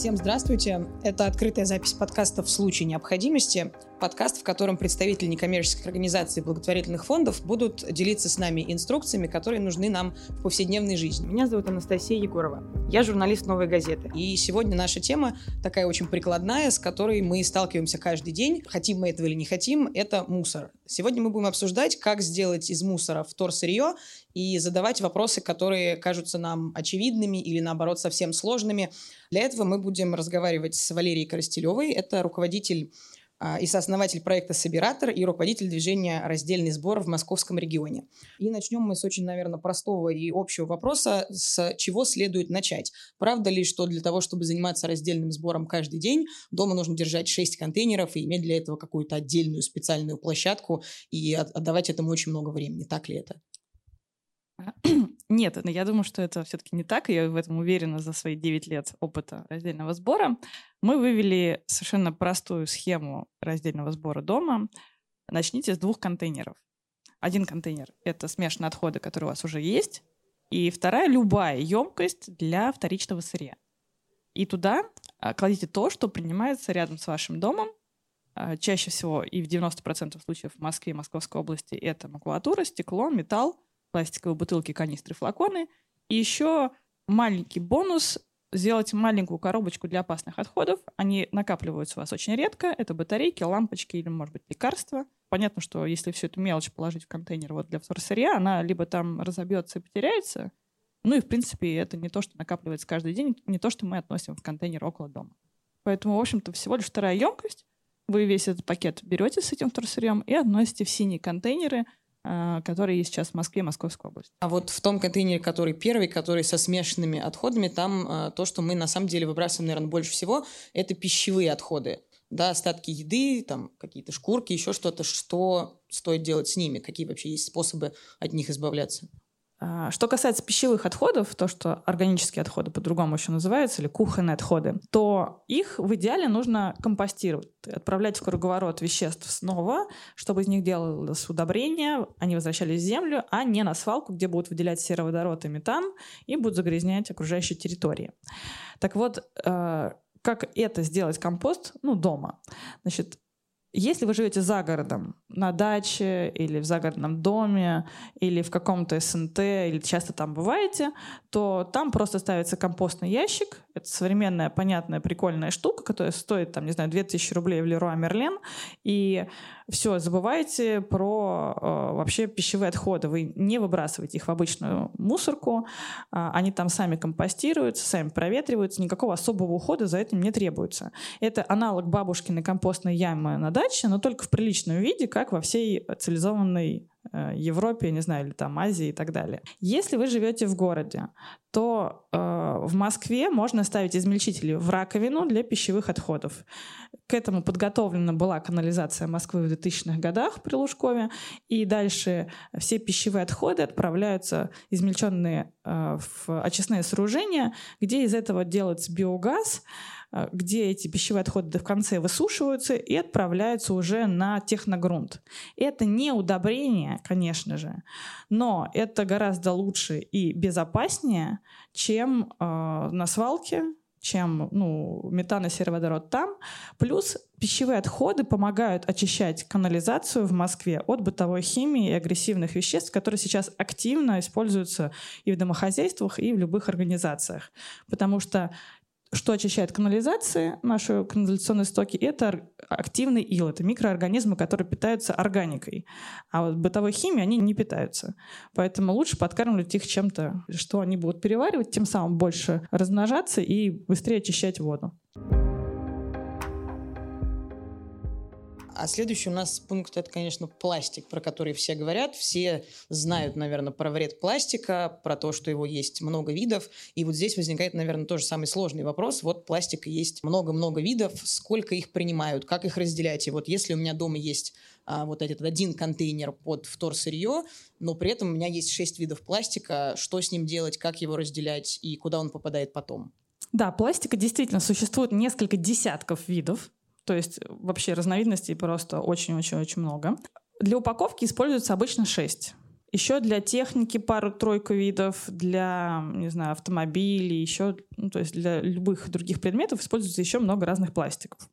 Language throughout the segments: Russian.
Всем здравствуйте. Это открытая запись подкаста «В случае необходимости». Подкаст, в котором представители некоммерческих организаций и благотворительных фондов будут делиться с нами инструкциями, которые нужны нам в повседневной жизни. Меня зовут Анастасия Егорова. Я журналист «Новой газеты». И сегодня наша тема такая очень прикладная, с которой мы сталкиваемся каждый день. Хотим мы этого или не хотим, это мусор. Сегодня мы будем обсуждать, как сделать из мусора вторсырье и задавать вопросы, которые кажутся нам очевидными или, наоборот, совсем сложными. Для этого мы будем разговаривать с Валерией Коростелевой. Это руководитель и сооснователь проекта «Собиратор» и руководитель движения «Раздельный сбор» в московском регионе. И начнем мы с очень, наверное, простого и общего вопроса, с чего следует начать. Правда ли, что для того, чтобы заниматься раздельным сбором каждый день, дома нужно держать 6 контейнеров и иметь для этого какую-то отдельную специальную площадку и отдавать этому очень много времени? Так ли это? Нет, я думаю, что это все-таки не так, я в этом уверена за свои 9 лет опыта раздельного сбора. Мы вывели совершенно простую схему раздельного сбора дома. Начните с двух контейнеров. Один контейнер — это смешанные отходы, которые у вас уже есть, и вторая — любая емкость для вторичного сырья. И туда а, кладите то, что принимается рядом с вашим домом. А, чаще всего и в 90% случаев в Москве и Московской области это макулатура, стекло, металл, пластиковые бутылки, канистры, флаконы. И еще маленький бонус сделать маленькую коробочку для опасных отходов. Они накапливаются у вас очень редко. Это батарейки, лампочки или, может быть, лекарства. Понятно, что если всю эту мелочь положить в контейнер вот для вторсырья, она либо там разобьется и потеряется, ну и, в принципе, это не то, что накапливается каждый день, не то, что мы относим в контейнер около дома. Поэтому, в общем-то, всего лишь вторая емкость. Вы весь этот пакет берете с этим вторсырьем и относите в синие контейнеры – а, который есть сейчас в Москве, Московской области. А вот в том контейнере, который первый, который со смешанными отходами, там а, то, что мы на самом деле выбрасываем, наверное, больше всего, это пищевые отходы. Да, остатки еды, там какие-то шкурки, еще что-то, что стоит делать с ними, какие вообще есть способы от них избавляться. А, что касается пищевых отходов, то, что органические отходы по-другому еще называются, или кухонные отходы, то их в идеале нужно компостировать, отправлять в круговорот веществ снова, чтобы из них делалось удобрение, они возвращались в землю, а не на свалку, где будут выделять сероводород и метан и будут загрязнять окружающие территории. Так вот, э, как это сделать компост? Ну, дома. Значит, если вы живете за городом, на даче или в загородном доме, или в каком-то СНТ, или часто там бываете, то там просто ставится компостный ящик. Это современная, понятная, прикольная штука, которая стоит, там, не знаю, 2000 рублей в Леруа Мерлен. И все, забывайте про э, вообще пищевые отходы. Вы не выбрасываете их в обычную мусорку. Э, они там сами компостируются, сами проветриваются. Никакого особого ухода за этим не требуется. Это аналог бабушкиной компостной ямы на даче, но только в приличном виде, как во всей цивилизованной Э, Европе, не знаю, или там Азии и так далее. Если вы живете в городе, то э, в Москве можно ставить измельчители в раковину для пищевых отходов. К этому подготовлена была канализация Москвы в 2000-х годах при Лужкове, и дальше все пищевые отходы отправляются измельченные э, в очистные сооружения, где из этого делается биогаз, где эти пищевые отходы в конце высушиваются и отправляются уже на техногрунт. Это не удобрение, конечно же, но это гораздо лучше и безопаснее, чем э, на свалке, чем ну, метан и сероводород там. Плюс пищевые отходы помогают очищать канализацию в Москве от бытовой химии и агрессивных веществ, которые сейчас активно используются и в домохозяйствах, и в любых организациях. Потому что что очищает канализации, наши канализационные стоки, это активный ил, это микроорганизмы, которые питаются органикой. А вот бытовой химией они не питаются. Поэтому лучше подкармливать их чем-то, что они будут переваривать, тем самым больше размножаться и быстрее очищать воду. А следующий у нас пункт это, конечно, пластик, про который все говорят. Все знают, наверное, про вред пластика, про то, что его есть много видов. И вот здесь возникает, наверное, тоже самый сложный вопрос. Вот пластика есть много-много видов. Сколько их принимают? Как их разделять? И вот если у меня дома есть а, вот этот один контейнер под вторсырье, но при этом у меня есть шесть видов пластика, что с ним делать, как его разделять и куда он попадает потом? Да, пластика действительно существует несколько десятков видов. То есть э, вообще разновидностей просто очень-очень-очень много. Для упаковки используется обычно 6. Еще для техники пару-тройку видов, для, не знаю, автомобилей, еще, ну, то есть для любых других предметов используется еще много разных пластиков.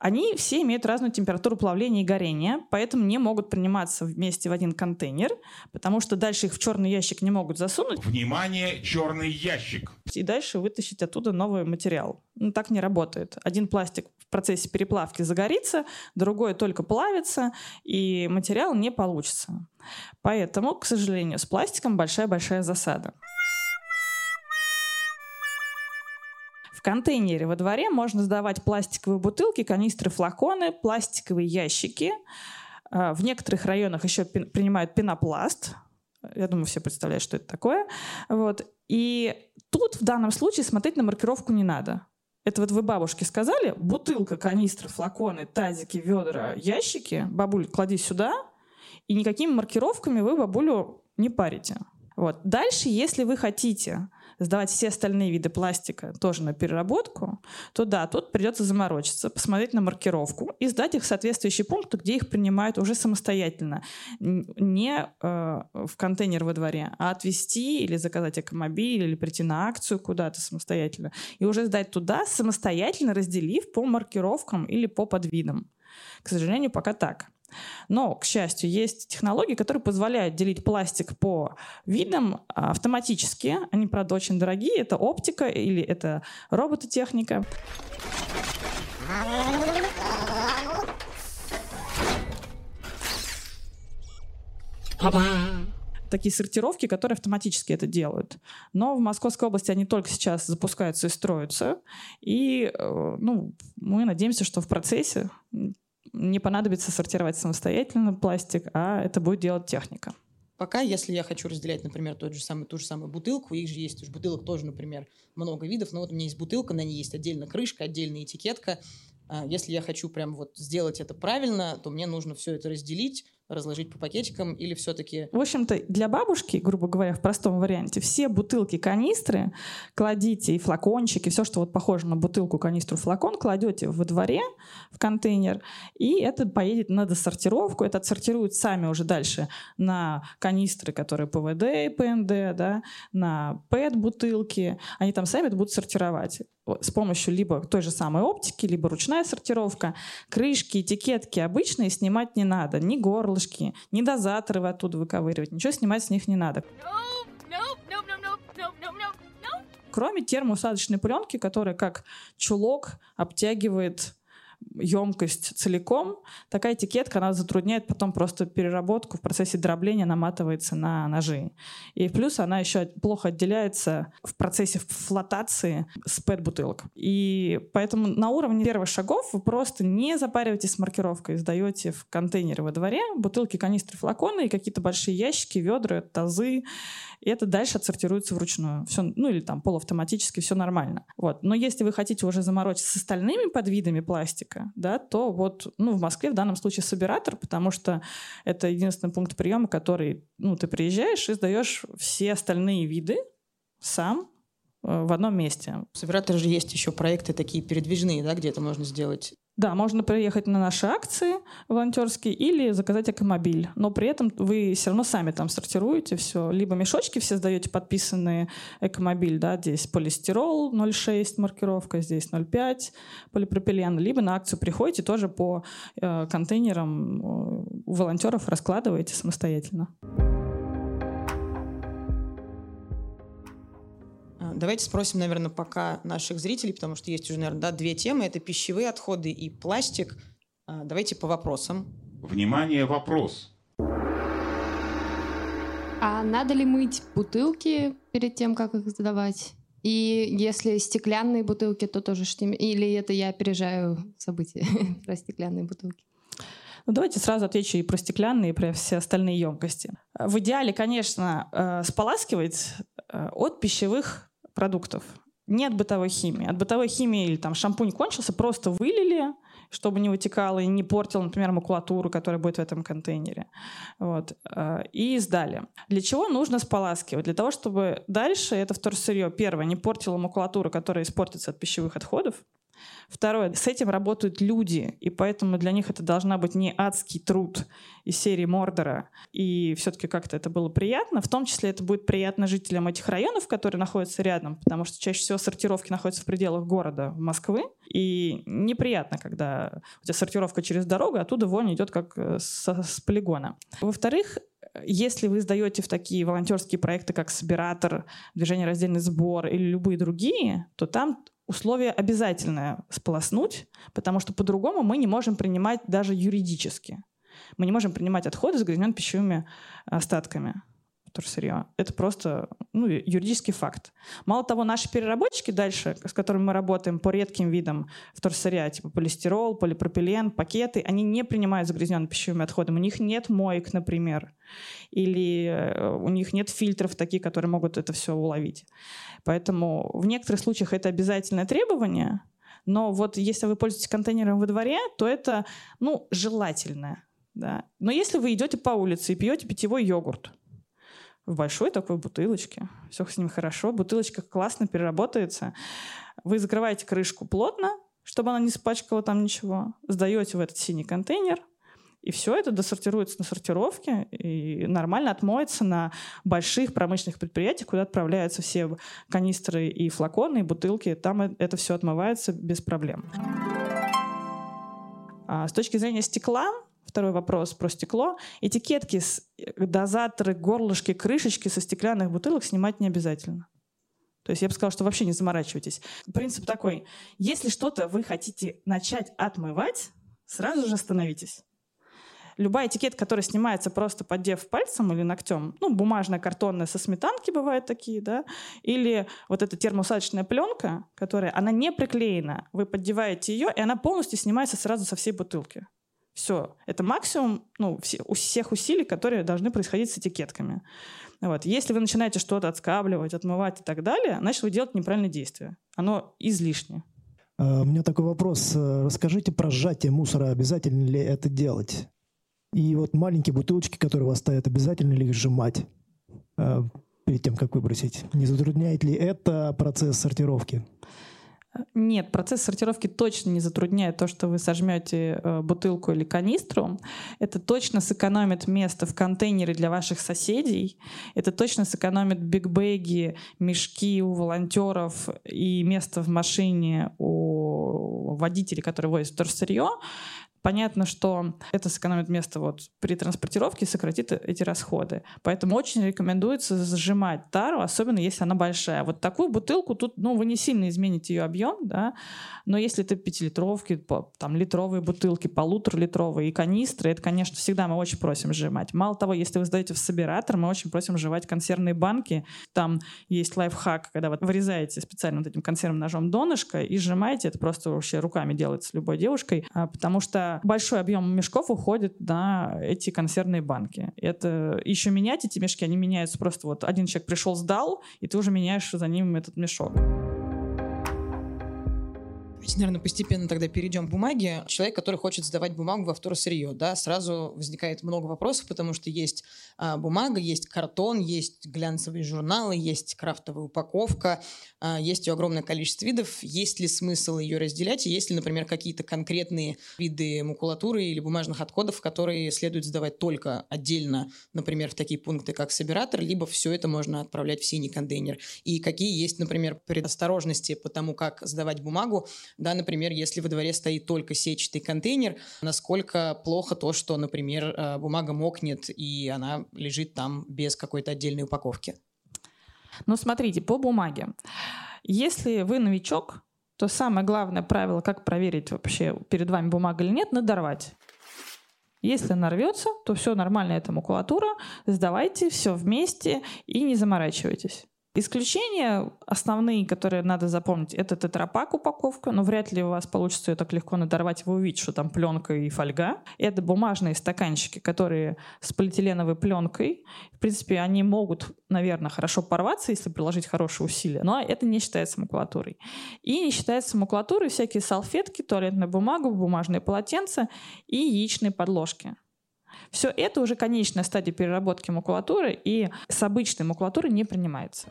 Они все имеют разную температуру плавления и горения, поэтому не могут приниматься вместе в один контейнер, потому что дальше их в черный ящик не могут засунуть. Внимание, черный ящик! И дальше вытащить оттуда новый материал. Ну, так не работает. Один пластик в процессе переплавки загорится, другой только плавится, и материал не получится. Поэтому, к сожалению, с пластиком большая-большая засада. В контейнере во дворе можно сдавать пластиковые бутылки, канистры, флаконы, пластиковые ящики. А, в некоторых районах еще принимают пенопласт. Я думаю, все представляют, что это такое. Вот. И тут в данном случае смотреть на маркировку не надо. Это вот вы бабушке сказали, бутылка, канистра, флаконы, тазики, ведра, ящики, бабуль, клади сюда, и никакими маркировками вы бабулю не парите. Вот. Дальше, если вы хотите сдавать все остальные виды пластика тоже на переработку, то да, тут придется заморочиться, посмотреть на маркировку и сдать их в соответствующие пункты, где их принимают уже самостоятельно. Не э, в контейнер во дворе, а отвезти или заказать экомобиль, или прийти на акцию куда-то самостоятельно. И уже сдать туда, самостоятельно разделив по маркировкам или по подвидам. К сожалению, пока так. Но, к счастью, есть технологии, которые позволяют делить пластик по видам автоматически. Они, правда, очень дорогие. Это оптика или это робототехника. такие сортировки, которые автоматически это делают. Но в Московской области они только сейчас запускаются и строятся. И э, ну, мы надеемся, что в процессе не понадобится сортировать самостоятельно пластик, а это будет делать техника. Пока, если я хочу разделять, например, тот же самый, ту же самую бутылку, их же есть, уж бутылок тоже, например, много видов, но вот у меня есть бутылка, на ней есть отдельно крышка, отдельная этикетка. А, если я хочу прям вот сделать это правильно, то мне нужно все это разделить, разложить по пакетикам или все-таки... В общем-то, для бабушки, грубо говоря, в простом варианте, все бутылки, канистры кладите и флакончики, все, что вот похоже на бутылку, канистру, флакон, кладете во дворе в контейнер, и это поедет на досортировку, это отсортируют сами уже дальше на канистры, которые ПВД и ПНД, да, на ПЭТ-бутылки, они там сами это будут сортировать с помощью либо той же самой оптики, либо ручная сортировка. Крышки, этикетки обычные снимать не надо, ни горлышки, ни дозаторы вы оттуда выковыривать, ничего снимать с них не надо. Кроме термоусадочной пленки, которая как чулок обтягивает емкость целиком, такая этикетка, она затрудняет потом просто переработку в процессе дробления, наматывается на ножи. И плюс она еще плохо отделяется в процессе флотации с пэт-бутылок. И поэтому на уровне первых шагов вы просто не запариваетесь с маркировкой, сдаете в контейнеры во дворе бутылки, канистры, флаконы и какие-то большие ящики, ведра, тазы, и это дальше отсортируется вручную. Все, ну или там полуавтоматически, все нормально. Вот. Но если вы хотите уже заморочиться с остальными подвидами пластика, да, то вот ну, в Москве в данном случае собиратор, потому что это единственный пункт приема, который ну, ты приезжаешь и сдаешь все остальные виды сам э, в одном месте. Собиратор же есть еще проекты такие передвижные, да, где это можно сделать да, можно приехать на наши акции волонтерские или заказать экомобиль. Но при этом вы все равно сами там сортируете все. Либо мешочки все сдаете подписанные экомобиль, да, здесь полистирол 0,6 маркировка, здесь 0,5 полипропилен. Либо на акцию приходите тоже по э, контейнерам э, у волонтеров раскладываете самостоятельно. Давайте спросим, наверное, пока наших зрителей, потому что есть уже, наверное, да, две темы. Это пищевые отходы и пластик. А, давайте по вопросам. Внимание, вопрос. А надо ли мыть бутылки перед тем, как их сдавать? И если стеклянные бутылки, то тоже штим... Или это я опережаю события про стеклянные бутылки? Ну, давайте сразу отвечу и про стеклянные, и про все остальные емкости. В идеале, конечно, э, споласкивать э, от пищевых продуктов. Не от бытовой химии. От бытовой химии или там шампунь кончился, просто вылили, чтобы не вытекало и не портил, например, макулатуру, которая будет в этом контейнере. Вот. Э, и сдали. Для чего нужно споласкивать? Для того, чтобы дальше это вторсырье, первое, не портило макулатуру, которая испортится от пищевых отходов, Второе, с этим работают люди, и поэтому для них это должна быть не адский труд из серии Мордора, и все-таки как-то это было приятно. В том числе это будет приятно жителям этих районов, которые находятся рядом, потому что чаще всего сортировки находятся в пределах города Москвы, и неприятно, когда у тебя сортировка через дорогу, а оттуда вонь идет как э, с, с полигона. Во-вторых, если вы сдаете в такие волонтерские проекты, как Собиратор, Движение раздельный сбор или любые другие, то там условие обязательное сполоснуть, потому что по-другому мы не можем принимать даже юридически. Мы не можем принимать отходы с пищевыми остатками вторсырье. Это просто ну, юридический факт. Мало того, наши переработчики дальше, с которыми мы работаем по редким видам вторсырья, типа полистирол, полипропилен, пакеты, они не принимают загрязненные пищевыми отходами. У них нет моек, например, или э, у них нет фильтров таких, которые могут это все уловить. Поэтому в некоторых случаях это обязательное требование, но вот если вы пользуетесь контейнером во дворе, то это ну, желательное. Да. Но если вы идете по улице и пьете питьевой йогурт, в большой такой бутылочке. Все с ним хорошо. Бутылочка классно переработается. Вы закрываете крышку плотно, чтобы она не спачкала там ничего. Сдаете в этот синий контейнер. И все это досортируется на сортировке и нормально отмоется на больших промышленных предприятиях, куда отправляются все канистры и флаконы, и бутылки. Там это все отмывается без проблем. А с точки зрения стекла, Второй вопрос про стекло. Этикетки, э, дозаторы, горлышки, крышечки со стеклянных бутылок снимать не обязательно. То есть я бы сказала, что вообще не заморачивайтесь. Принцип такой. Если что-то вы хотите начать отмывать, сразу же остановитесь. Любая этикетка, которая снимается просто поддев пальцем или ногтем, ну, бумажная, картонная, со сметанки бывают такие, да, или вот эта термоусадочная пленка, которая, она не приклеена, вы поддеваете ее, и она полностью снимается сразу со всей бутылки. Все. Это максимум ну, все, у всех усилий, которые должны происходить с этикетками. Вот. Если вы начинаете что-то отскабливать, отмывать и так далее, значит, вы делаете неправильное действие. Оно излишне. А, у меня такой вопрос. Расскажите про сжатие мусора. Обязательно ли это делать? И вот маленькие бутылочки, которые у вас стоят, обязательно ли их сжимать а, перед тем, как выбросить? Не затрудняет ли это процесс сортировки? Нет, процесс сортировки точно не затрудняет то, что вы сожмете э, бутылку или канистру. Это точно сэкономит место в контейнере для ваших соседей. Это точно сэкономит бигбэги, мешки у волонтеров и место в машине у водителей, которые возят вторсырье. Понятно, что это сэкономит место вот при транспортировке и сократит эти расходы. Поэтому очень рекомендуется сжимать тару, особенно если она большая. Вот такую бутылку тут, ну, вы не сильно измените ее объем, да, но если это пятилитровки, там, литровые бутылки, полуторалитровые и канистры, это, конечно, всегда мы очень просим сжимать. Мало того, если вы сдаете в собиратор, мы очень просим сжимать консервные банки. Там есть лайфхак, когда вы вырезаете специально вот этим консервным ножом донышко и сжимаете, это просто вообще руками делается любой девушкой, а, потому что большой объем мешков уходит на эти консервные банки. Это еще менять эти мешки, они меняются просто вот один человек пришел, сдал, и ты уже меняешь за ним этот мешок. Давайте, наверное, постепенно тогда перейдем к бумаге. Человек, который хочет сдавать бумагу во вторсырье, да, сразу возникает много вопросов, потому что есть а, бумага, есть картон, есть глянцевые журналы, есть крафтовая упаковка, а, есть ее огромное количество видов. Есть ли смысл ее разделять? И есть ли, например, какие-то конкретные виды макулатуры или бумажных отходов, которые следует сдавать только отдельно, например, в такие пункты, как собиратор, либо все это можно отправлять в синий контейнер? И какие есть, например, предосторожности по тому, как сдавать бумагу, да, например, если во дворе стоит только сетчатый контейнер, насколько плохо то, что, например, э, бумага мокнет, и она лежит там без какой-то отдельной упаковки. Ну, смотрите, по бумаге. Если вы новичок, то самое главное правило, как проверить вообще перед вами бумага или нет, надорвать. Если нарвется, то все нормально, это макулатура, сдавайте все вместе и не заморачивайтесь. Исключения основные, которые надо запомнить, это тетрапак упаковка, но вряд ли у вас получится ее так легко надорвать, вы увидите, что там пленка и фольга. Это бумажные стаканчики, которые с полиэтиленовой пленкой. В принципе, они могут, наверное, хорошо порваться, если приложить хорошие усилия, но это не считается макулатурой. И не считается макулатурой всякие салфетки, туалетная бумага, бумажные полотенца и яичные подложки. Все это уже конечная стадия переработки макулатуры, и с обычной макулатурой не принимается.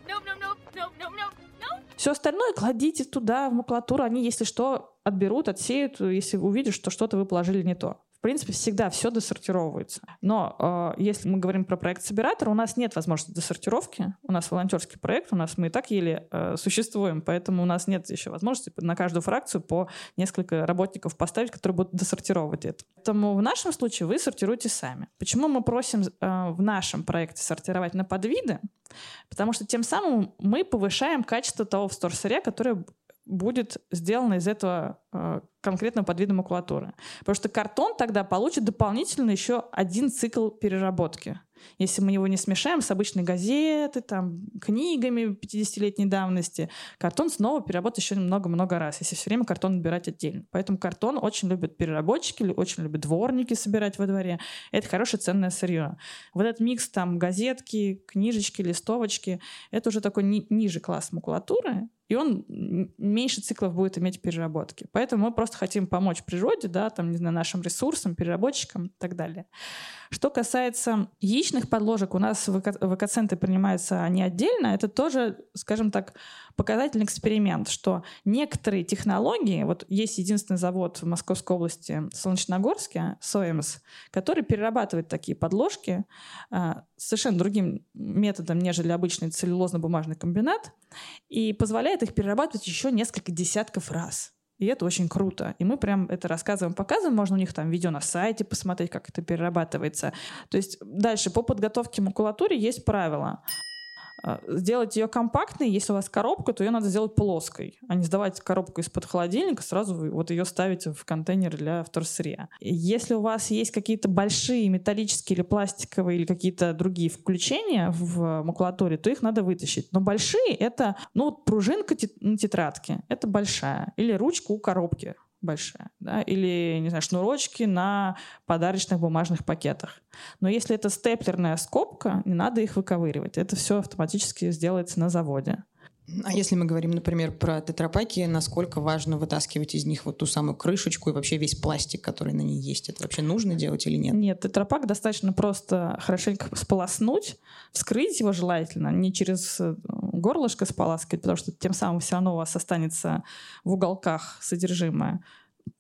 Все остальное кладите туда, в макулатуру. Они, если что, отберут, отсеют, если увидят, что что-то вы положили не то. В принципе, всегда все досортировывается. Но э, если мы говорим про проект Собиратор, у нас нет возможности досортировки. У нас волонтерский проект, у нас мы и так еле э, существуем, поэтому у нас нет еще возможности на каждую фракцию по несколько работников поставить, которые будут досортировать это. Поэтому в нашем случае вы сортируете сами. Почему мы просим э, в нашем проекте сортировать на подвиды? Потому что тем самым мы повышаем качество того встор-сырья, которое будет сделано из этого э, конкретно под видом макулатуры. Потому что картон тогда получит дополнительно еще один цикл переработки. Если мы его не смешаем с обычной газетой, там, книгами 50-летней давности, картон снова переработать еще много-много раз, если все время картон набирать отдельно. Поэтому картон очень любят переработчики, очень любят дворники собирать во дворе. Это хорошее ценное сырье. Вот этот микс там газетки, книжечки, листовочки, это уже такой ни- ниже класс макулатуры, и он меньше циклов будет иметь переработки. Поэтому мы просто хотим помочь природе, да, там, не знаю, нашим ресурсам, переработчикам и так далее. Что касается яичных подложек, у нас в экоцентры принимаются они отдельно. Это тоже, скажем так, показательный эксперимент, что некоторые технологии, вот есть единственный завод в Московской области, Солнечногорске, СОЭМС, который перерабатывает такие подложки а, совершенно другим методом, нежели обычный целлюлозно-бумажный комбинат, и позволяет их перерабатывать еще несколько десятков раз. И это очень круто. И мы прям это рассказываем, показываем. Можно у них там видео на сайте посмотреть, как это перерабатывается. То есть дальше по подготовке макулатуры есть правила. А, сделать ее компактной, если у вас коробка, то ее надо сделать плоской, а не сдавать коробку из-под холодильника, сразу вы вот ее ставите в контейнер для вторсырья. Если у вас есть какие-то большие металлические или пластиковые или какие-то другие включения в макулатуре, то их надо вытащить. Но большие — это, ну, пружинка на тетрадке, это большая, или ручка у коробки большая, да, или, не знаю, шнурочки на подарочных бумажных пакетах. Но если это степлерная скобка, не надо их выковыривать. Это все автоматически сделается на заводе. А если мы говорим, например, про тетрапаки, насколько важно вытаскивать из них вот ту самую крышечку и вообще весь пластик, который на ней есть? Это вообще нужно делать или нет? Нет, тетрапак достаточно просто хорошенько сполоснуть, вскрыть его желательно, не через э, горлышко споласкивать, потому что тем самым все равно у вас останется в уголках содержимое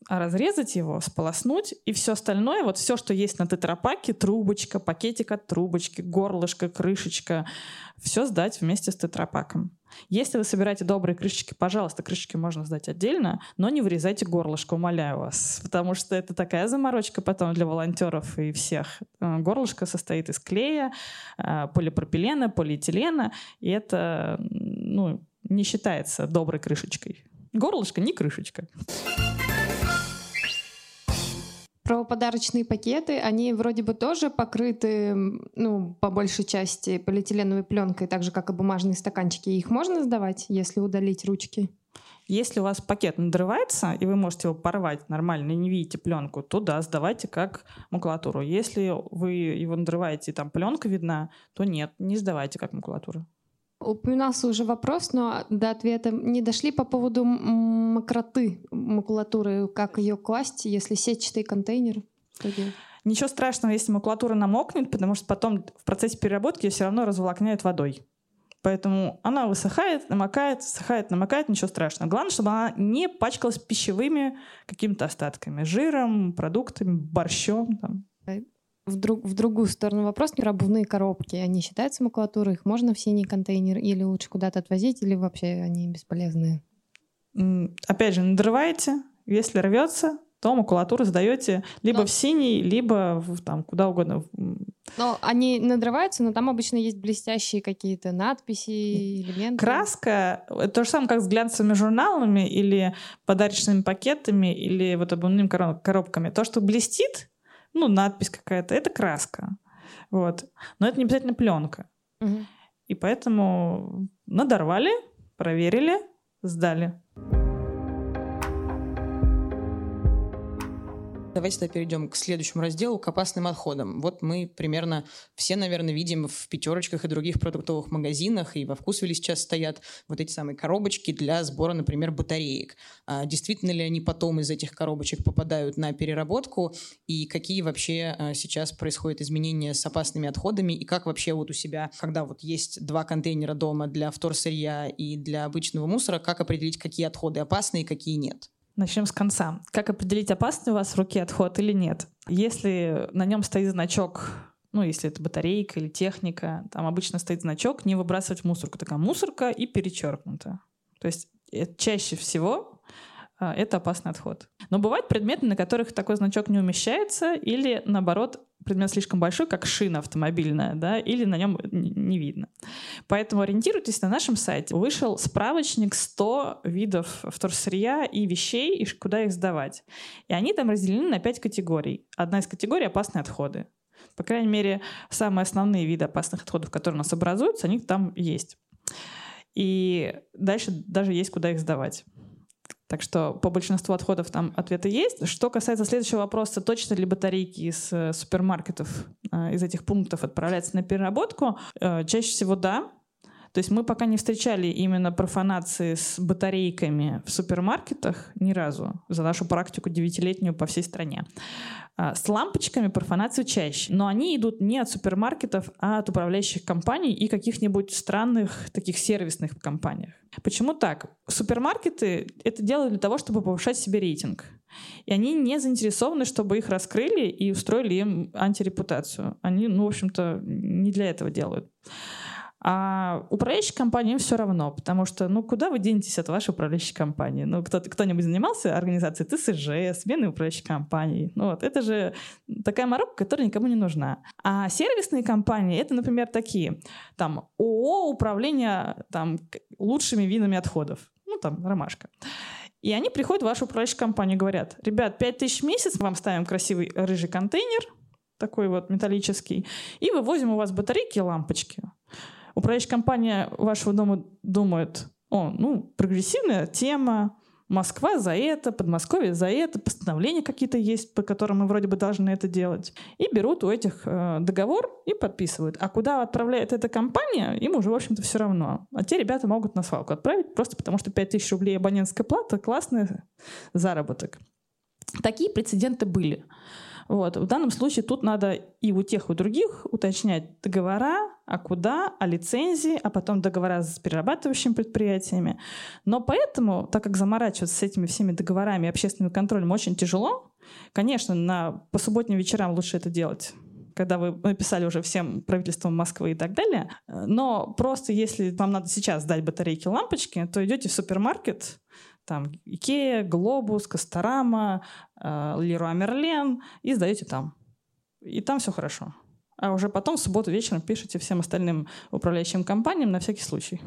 а разрезать его, сполоснуть, и все остальное, вот все, что есть на тетрапаке, трубочка, пакетик от трубочки, горлышко, крышечка, все сдать вместе с тетрапаком. Если вы собираете добрые крышечки, пожалуйста, крышечки можно сдать отдельно, но не вырезайте горлышко, умоляю вас, потому что это такая заморочка потом для волонтеров и всех. Э, горлышко состоит из клея, э, полипропилена, полиэтилена, и это ну, не считается доброй крышечкой. Горлышко не крышечка. Про подарочные пакеты, они вроде бы тоже покрыты, ну, по большей части полиэтиленовой пленкой, так же, как и бумажные стаканчики. Их можно сдавать, если удалить ручки? Если у вас пакет надрывается, и вы можете его порвать нормально и не видите пленку, то да, сдавайте как макулатуру. Если вы его надрываете и там пленка видна, то нет, не сдавайте как макулатуру. Упоминался уже вопрос, но до ответа не дошли по поводу мокроты макулатуры, как ее класть, если сетчатый контейнер. Ничего страшного, если макулатура намокнет, потому что потом в процессе переработки ее все равно разволокняют водой. Поэтому она высыхает, намокает, высыхает, намокает, ничего страшного. Главное, чтобы она не пачкалась пищевыми какими-то остатками, жиром, продуктами, борщом. Там в, друг, в другую сторону вопрос. Пробувные коробки, они считаются макулатурой? Их можно в синий контейнер или лучше куда-то отвозить, или вообще они бесполезные? Опять же, надрываете, если рвется, то макулатуру сдаете либо но... в синий, либо в, там куда угодно. Но они надрываются, но там обычно есть блестящие какие-то надписи, элементы. Краска — то же самое, как с глянцевыми журналами или подарочными пакетами или вот обувными коробками. То, что блестит, ну, надпись какая-то, это краска. Вот. Но это не обязательно пленка. Угу. И поэтому надорвали, проверили, сдали. Давайте тогда перейдем к следующему разделу, к опасным отходам. Вот мы примерно все, наверное, видим в пятерочках и других продуктовых магазинах, и во вкусвиле сейчас стоят вот эти самые коробочки для сбора, например, батареек. А действительно ли они потом из этих коробочек попадают на переработку, и какие вообще а, сейчас происходят изменения с опасными отходами, и как вообще вот у себя, когда вот есть два контейнера дома для вторсырья и для обычного мусора, как определить, какие отходы опасны и какие нет? Начнем с конца. Как определить, опасный у вас в руке отход или нет? Если на нем стоит значок ну, если это батарейка или техника, там обычно стоит значок «не выбрасывать мусорку». Такая мусорка и перечеркнуто. То есть э, чаще всего а, это опасный отход. Но бывают предметы, на которых такой значок не умещается, или наоборот, предмет слишком большой, как шина автомобильная, да, или на нем не видно. Поэтому ориентируйтесь на нашем сайте. Вышел справочник 100 видов вторсырья и вещей, и куда их сдавать. И они там разделены на 5 категорий. Одна из категорий — опасные отходы. По крайней мере, самые основные виды опасных отходов, которые у нас образуются, они там есть. И дальше даже есть куда их сдавать. Так что по большинству отходов там ответы есть. Что касается следующего вопроса, точно ли батарейки из э, супермаркетов, э, из этих пунктов отправляются на переработку? Э, чаще всего да. То есть мы пока не встречали именно профанации с батарейками в супермаркетах ни разу за нашу практику девятилетнюю по всей стране. А, с лампочками профанацию чаще, но они идут не от супермаркетов, а от управляющих компаний и каких-нибудь странных таких сервисных компаниях. Почему так? Супермаркеты это делают для того, чтобы повышать себе рейтинг. И они не заинтересованы, чтобы их раскрыли и устроили им антирепутацию. Они, ну, в общем-то, не для этого делают. А управляющей компании все равно, потому что, ну, куда вы денетесь от вашей управляющей компании? Ну, кто, кто-нибудь занимался организацией ТСЖ, сменой управляющей компании? Ну, вот, это же такая морока, которая никому не нужна. А сервисные компании, это, например, такие, там, ООО управление, там, лучшими видами отходов. Ну, там, ромашка. И они приходят в вашу управляющую компанию и говорят, ребят, 5 тысяч в месяц, вам ставим красивый рыжий контейнер, такой вот металлический, и вывозим у вас батарейки и лампочки управляющая компания вашего дома думает, о, ну, прогрессивная тема, Москва за это, Подмосковье за это, постановления какие-то есть, по которым мы вроде бы должны это делать. И берут у этих э, договор и подписывают. А куда отправляет эта компания, им уже, в общем-то, все равно. А те ребята могут на свалку отправить, просто потому что 5000 рублей абонентская плата — классный заработок. Такие прецеденты были. Вот. В данном случае тут надо и у тех, и у других уточнять договора, а куда, а лицензии, а потом договора с перерабатывающими предприятиями. Но поэтому, так как заморачиваться с этими всеми договорами и общественным контролем очень тяжело, конечно, на, по субботним вечерам лучше это делать когда вы написали уже всем правительством Москвы и так далее. Но просто если вам надо сейчас сдать батарейки лампочки, то идете в супермаркет, там Икея, Глобус, Касторама, э, Леруа Мерлен и сдаете там. И там все хорошо. А уже потом в субботу вечером пишите всем остальным управляющим компаниям на всякий случай.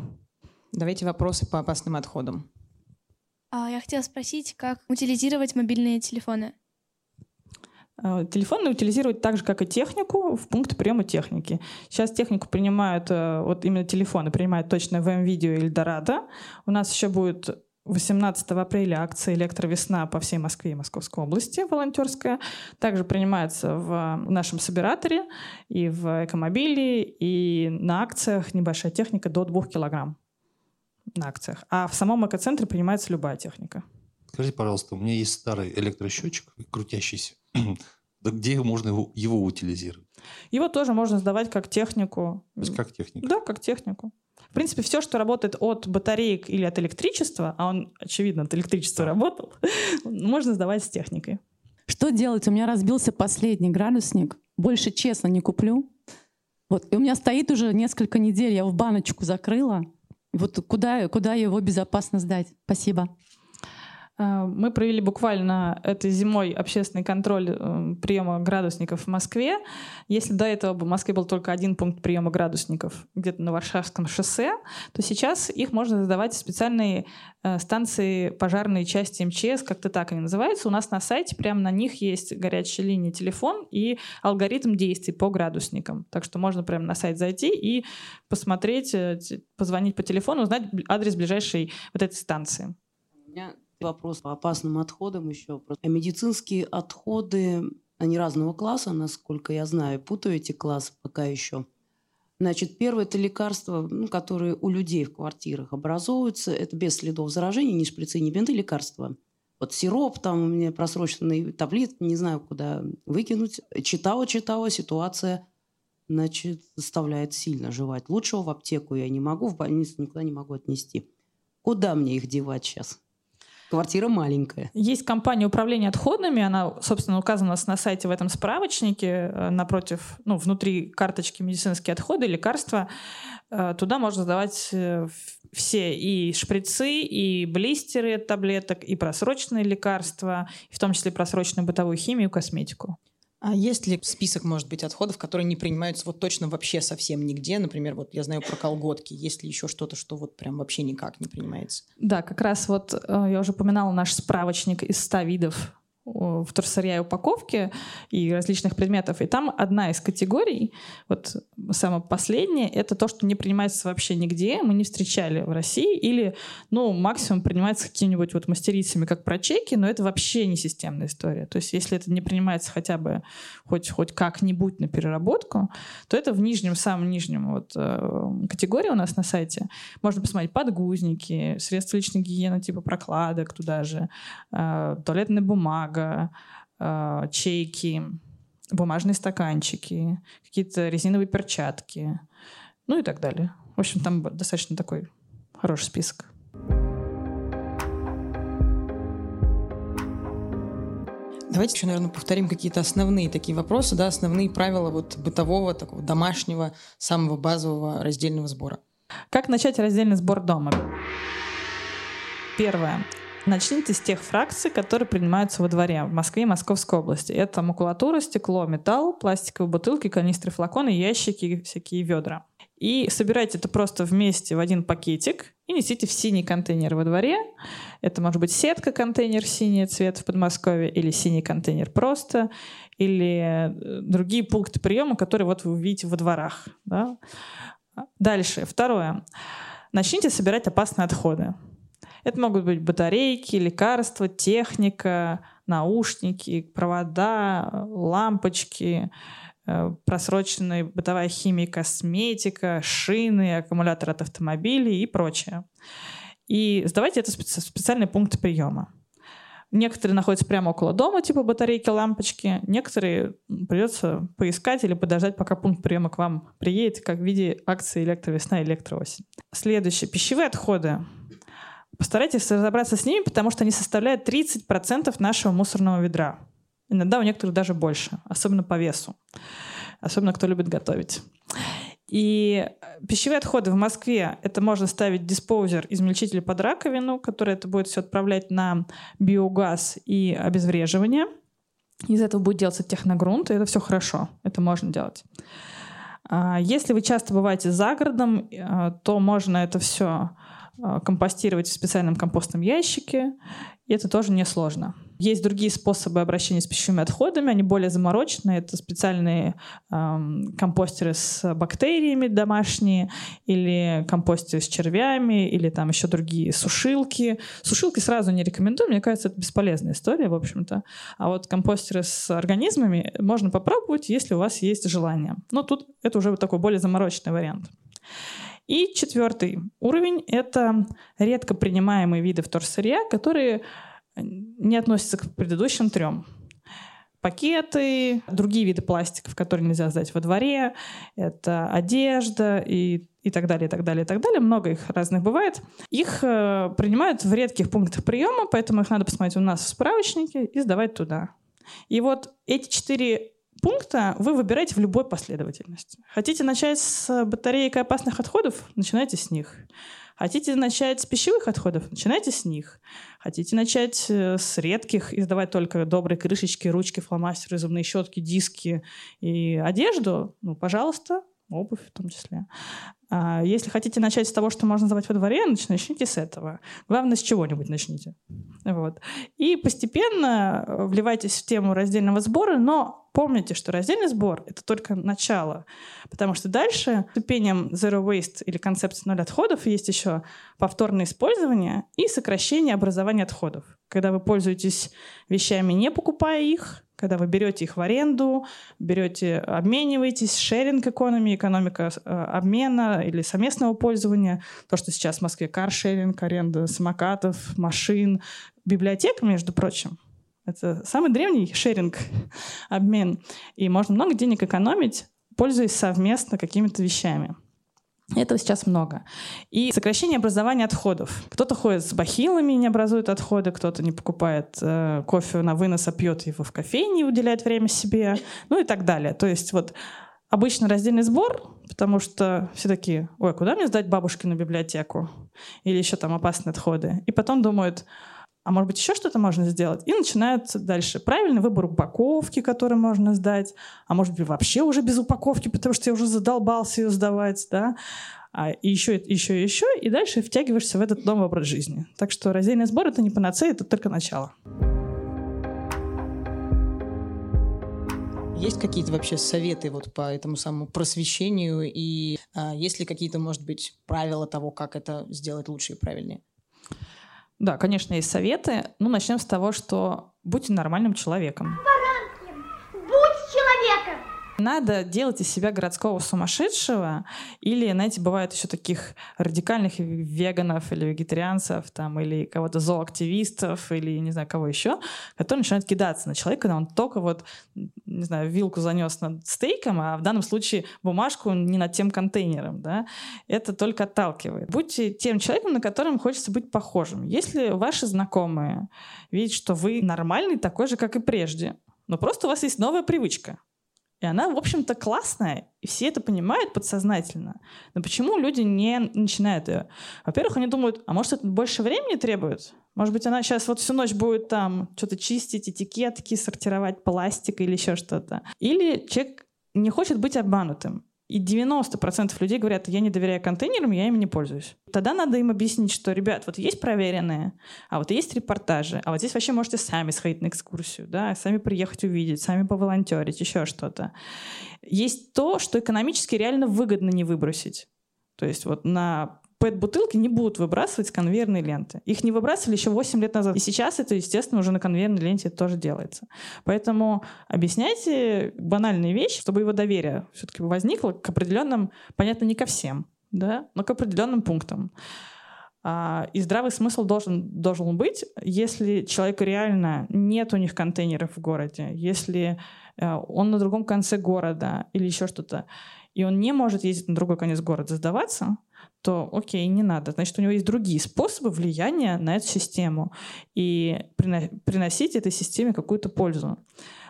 Давайте вопросы по опасным отходам. А, я хотела спросить, как утилизировать мобильные телефоны? Э, телефоны утилизируют так же, как и технику, в пункт приема техники. Сейчас технику принимают, э, вот именно телефоны принимают точно ВМ-видео или Дорадо. У нас еще будет 18 апреля акция «Электровесна» по всей Москве и Московской области, волонтерская. Также принимается в нашем собираторе и в экомобиле, и на акциях небольшая техника до 2 килограмм на акциях. А в самом экоцентре принимается любая техника. Скажите, пожалуйста, у меня есть старый электросчетчик крутящийся. Да где можно его, его утилизировать? Его тоже можно сдавать как технику. То есть как технику? Да, как технику. В принципе, все, что работает от батареек или от электричества, а он, очевидно, от электричества работал, можно сдавать с техникой. Что делать? У меня разбился последний градусник. Больше, честно, не куплю. Вот. И у меня стоит уже несколько недель. Я его в баночку закрыла. Вот куда, куда его безопасно сдать? Спасибо. А, мы провели буквально этой зимой общественный контроль э, приема градусников в Москве. Если до этого в Москве был только один пункт приема градусников где-то на Варшавском шоссе, то сейчас их можно сдавать в специальные э, станции пожарной части МЧС, как-то так они называются. У нас на сайте прямо на них есть горячая линия телефон и алгоритм действий по градусникам. Так что можно прямо на сайт зайти и посмотреть, э, позвонить по телефону, узнать адрес ближайшей вот этой станции. У меня вопрос по опасным отходам еще. Медицинские отходы, они разного класса, насколько я знаю. Путаю эти классы пока еще. Значит, первое – это лекарства, ну, которые у людей в квартирах образовываются. Это без следов заражения, ни шприцы, ни бинты, лекарства. Вот сироп, там у меня просроченный таблет, не знаю, куда выкинуть. Читала, читала, ситуация, значит, заставляет сильно жевать. Лучшего в аптеку я не могу, в больницу никуда не могу отнести. Куда мне их девать сейчас? Квартира маленькая. Есть компания управления отходами, она, собственно, указана у нас на сайте в этом справочнике, э, напротив, ну, внутри карточки медицинские отходы, лекарства. Э, туда можно сдавать э, все и шприцы, и блистеры от таблеток, и просроченные лекарства, в том числе просроченную бытовую химию, косметику. А есть ли список, может быть, отходов, которые не принимаются вот точно вообще совсем нигде? Например, вот я знаю про колготки. Есть ли еще что-то, что вот прям вообще никак не принимается? Да, как раз вот э, я уже упоминала наш справочник из 100 видов вторсырья и упаковке и различных предметов. И там одна из категорий, вот самая последняя, это то, что не принимается вообще нигде, мы не встречали в России, или, ну, максимум принимается какими-нибудь вот мастерицами, как про чеки, но это вообще не системная история. То есть если это не принимается хотя бы хоть, хоть как-нибудь на переработку, то это в нижнем, самом нижнем вот э, категории у нас на сайте. Можно посмотреть подгузники, средства личной гигиены типа прокладок туда же, э, туалетная бумага, бумага, э, чейки, бумажные стаканчики, какие-то резиновые перчатки, ну и так далее. В общем, там достаточно такой хороший список. Давайте еще, наверное, повторим какие-то основные такие вопросы, да, основные правила вот бытового, такого домашнего, самого базового раздельного сбора. Как начать раздельный сбор дома? Первое. Начните с тех фракций, которые принимаются во дворе в Москве и Московской области. Это макулатура, стекло, металл, пластиковые бутылки, канистры, флаконы, ящики, всякие ведра. И собирайте это просто вместе в один пакетик и несите в синий контейнер во дворе. Это может быть сетка контейнер синий цвет в Подмосковье или синий контейнер просто, или э, другие пункты приема, которые вот вы увидите во дворах. Да? Дальше. Второе. Начните собирать опасные отходы. Это могут быть батарейки, лекарства, техника, наушники, провода, лампочки, э, просроченная бытовая химия, косметика, шины, аккумулятор от автомобилей и прочее. И сдавайте это в специальный пункт приема. Некоторые находятся прямо около дома, типа батарейки, лампочки. Некоторые придется поискать или подождать, пока пункт приема к вам приедет, как в виде акции «Электровесна» и «Электроосень». Следующее. Пищевые отходы. Постарайтесь разобраться с ними, потому что они составляют 30% нашего мусорного ведра. Иногда у некоторых даже больше, особенно по весу. Особенно кто любит готовить. И пищевые отходы в Москве, это можно ставить диспоузер, измельчитель под раковину, который это будет все отправлять на биогаз и обезвреживание. Из этого будет делаться техногрунт, и это все хорошо. Это можно делать. А если вы часто бываете за городом, э, то можно это все компостировать в специальном компостном ящике, и это тоже несложно. Есть другие способы обращения с пищевыми отходами, они более замороченные. Это специальные эм, компостеры с бактериями домашние, или компостеры с червями, или там еще другие сушилки. Сушилки сразу не рекомендую, мне кажется, это бесполезная история, в общем-то. А вот компостеры с организмами можно попробовать, если у вас есть желание. Но тут это уже такой более замороченный вариант. И четвертый уровень — это редко принимаемые виды вторсырья, которые не относятся к предыдущим трем. Пакеты, другие виды пластиков, которые нельзя сдать во дворе, это одежда и, и так далее, и так далее, и так далее. Много их разных бывает. Их э, принимают в редких пунктах приема, поэтому их надо посмотреть у нас в справочнике и сдавать туда. И вот эти четыре пункта вы выбираете в любой последовательности. Хотите начать с батареек опасных отходов? Начинайте с них. Хотите начать с пищевых отходов? Начинайте с них. Хотите начать э, с редких и сдавать только добрые крышечки, ручки, фломастеры, зубные щетки, диски и одежду? Ну, пожалуйста, обувь в том числе. А если хотите начать с того, что можно сдавать во дворе, начните с этого. Главное, с чего-нибудь начните. Вот. И постепенно вливайтесь в тему раздельного сбора, но помните, что раздельный сбор — это только начало, потому что дальше ступеням Zero Waste или концепции ноль отходов есть еще повторное использование и сокращение образования отходов. Когда вы пользуетесь вещами, не покупая их, когда вы берете их в аренду, берете, обмениваетесь, шеринг экономи, экономика э, обмена или совместного пользования, то, что сейчас в Москве каршеринг, аренда самокатов, машин, библиотека, между прочим, это самый древний шеринг, обмен. И можно много денег экономить, пользуясь совместно какими-то вещами. Этого сейчас много. И сокращение образования отходов. Кто-то ходит с бахилами и не образует отходы, кто-то не покупает э, кофе на вынос, а пьет его в кофейне и уделяет время себе, ну и так далее. То есть вот обычно раздельный сбор, потому что все такие, ой, куда мне сдать бабушкину библиотеку? Или еще там опасные отходы. И потом думают, а может быть еще что-то можно сделать? И начинается дальше правильный выбор упаковки, который можно сдать, а может быть вообще уже без упаковки, потому что я уже задолбался ее сдавать, да, а, и еще, еще, еще, и дальше втягиваешься в этот новый образ жизни. Так что раздельный сбор — это не панацея, это только начало. Есть какие-то вообще советы вот по этому самому просвещению и а, есть ли какие-то, может быть, правила того, как это сделать лучше и правильнее? Да, конечно, есть советы. Ну, начнем с того, что будьте нормальным человеком. Надо делать из себя городского сумасшедшего, или, знаете, бывает еще таких радикальных веганов или вегетарианцев, там, или кого-то зооактивистов, или не знаю кого еще, которые начинают кидаться на человека, когда он только вот, не знаю, вилку занес над стейком, а в данном случае бумажку не над тем контейнером, да, это только отталкивает. Будьте тем человеком, на котором хочется быть похожим. Если ваши знакомые видят, что вы нормальный, такой же, как и прежде, но просто у вас есть новая привычка — и она, в общем-то, классная, и все это понимают подсознательно. Но почему люди не начинают ее? Во-первых, они думают, а может, это больше времени требует? Может быть, она сейчас вот всю ночь будет там что-то чистить, этикетки, сортировать пластик или еще что-то. Или человек не хочет быть обманутым. И 90% людей говорят, я не доверяю контейнерам, я ими не пользуюсь. Тогда надо им объяснить, что, ребят, вот есть проверенные, а вот есть репортажи, а вот здесь вообще можете сами сходить на экскурсию, да, сами приехать увидеть, сами поволонтерить, еще что-то. Есть то, что экономически реально выгодно не выбросить. То есть вот на PET-бутылки не будут выбрасывать с конвейерной ленты. Их не выбрасывали еще 8 лет назад. И сейчас это, естественно, уже на конвейерной ленте тоже делается. Поэтому объясняйте банальные вещи, чтобы его доверие все-таки возникло к определенным, понятно, не ко всем, да, но к определенным пунктам. А, и здравый смысл должен, должен быть, если человеку реально нет у них контейнеров в городе, если э, он на другом конце города или еще что-то, и он не может ездить на другой конец города сдаваться, то окей, не надо. Значит, у него есть другие способы влияния на эту систему и приносить этой системе какую-то пользу.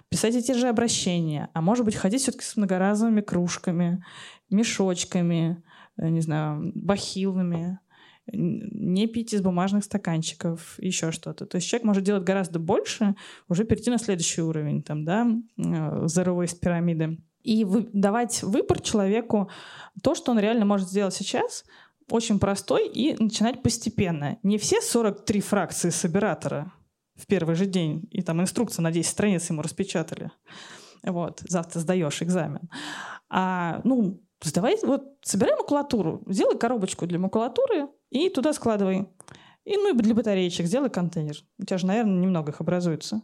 Писать эти же обращения, а может быть, ходить все-таки с многоразовыми кружками, мешочками, э, не знаю, бахилами, не пить из бумажных стаканчиков, еще что-то. То есть человек может делать гораздо больше, уже перейти на следующий уровень, там, да, э, zero waste пирамиды и давать выбор человеку то, что он реально может сделать сейчас, очень простой, и начинать постепенно. Не все 43 фракции собиратора в первый же день, и там инструкция на 10 страниц ему распечатали. Вот, завтра сдаешь экзамен. А, ну, сдавай, вот, собирай макулатуру, сделай коробочку для макулатуры и туда складывай. И, ну, и для батареечек сделай контейнер. У тебя же, наверное, немного их образуется.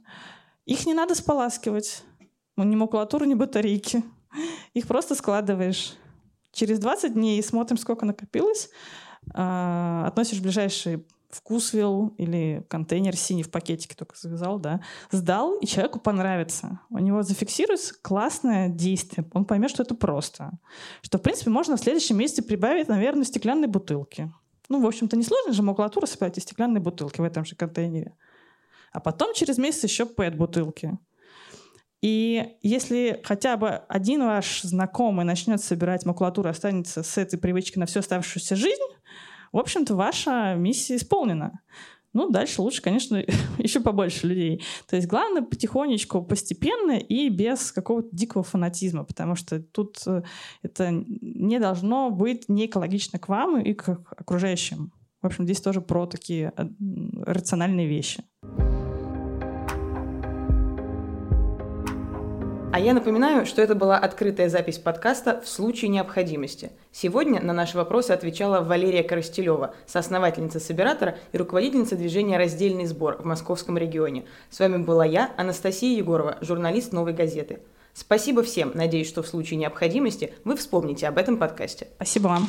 Их не надо споласкивать. Ну, ни макулатуру, ни батарейки. Их просто складываешь. Через 20 дней смотрим, сколько накопилось. А, относишь ближайший вкусвилл или контейнер синий в пакетике только завязал, да, сдал, и человеку понравится. У него зафиксируется классное действие. Он поймет, что это просто. Что, в принципе, можно в следующем месяце прибавить, наверное, стеклянные бутылки. Ну, в общем-то, несложно же макулатуру собирать из стеклянной бутылки в этом же контейнере. А потом через месяц еще PET-бутылки. И если хотя бы один ваш знакомый начнет собирать макулатуру, останется с этой привычкой на всю оставшуюся жизнь, в общем-то, ваша миссия исполнена. Ну, дальше лучше, конечно, еще побольше людей. То есть главное потихонечку, постепенно и без какого-то дикого фанатизма, потому что тут э, это не должно быть не экологично к вам и к окружающим. В общем, здесь тоже про такие э, рациональные вещи. А я напоминаю, что это была открытая запись подкаста в случае необходимости. Сегодня на наши вопросы отвечала Валерия Коростелева, соосновательница Собиратора и руководительница движения «Раздельный сбор» в московском регионе. С вами была я, Анастасия Егорова, журналист «Новой газеты». Спасибо всем. Надеюсь, что в случае необходимости вы вспомните об этом подкасте. Спасибо вам.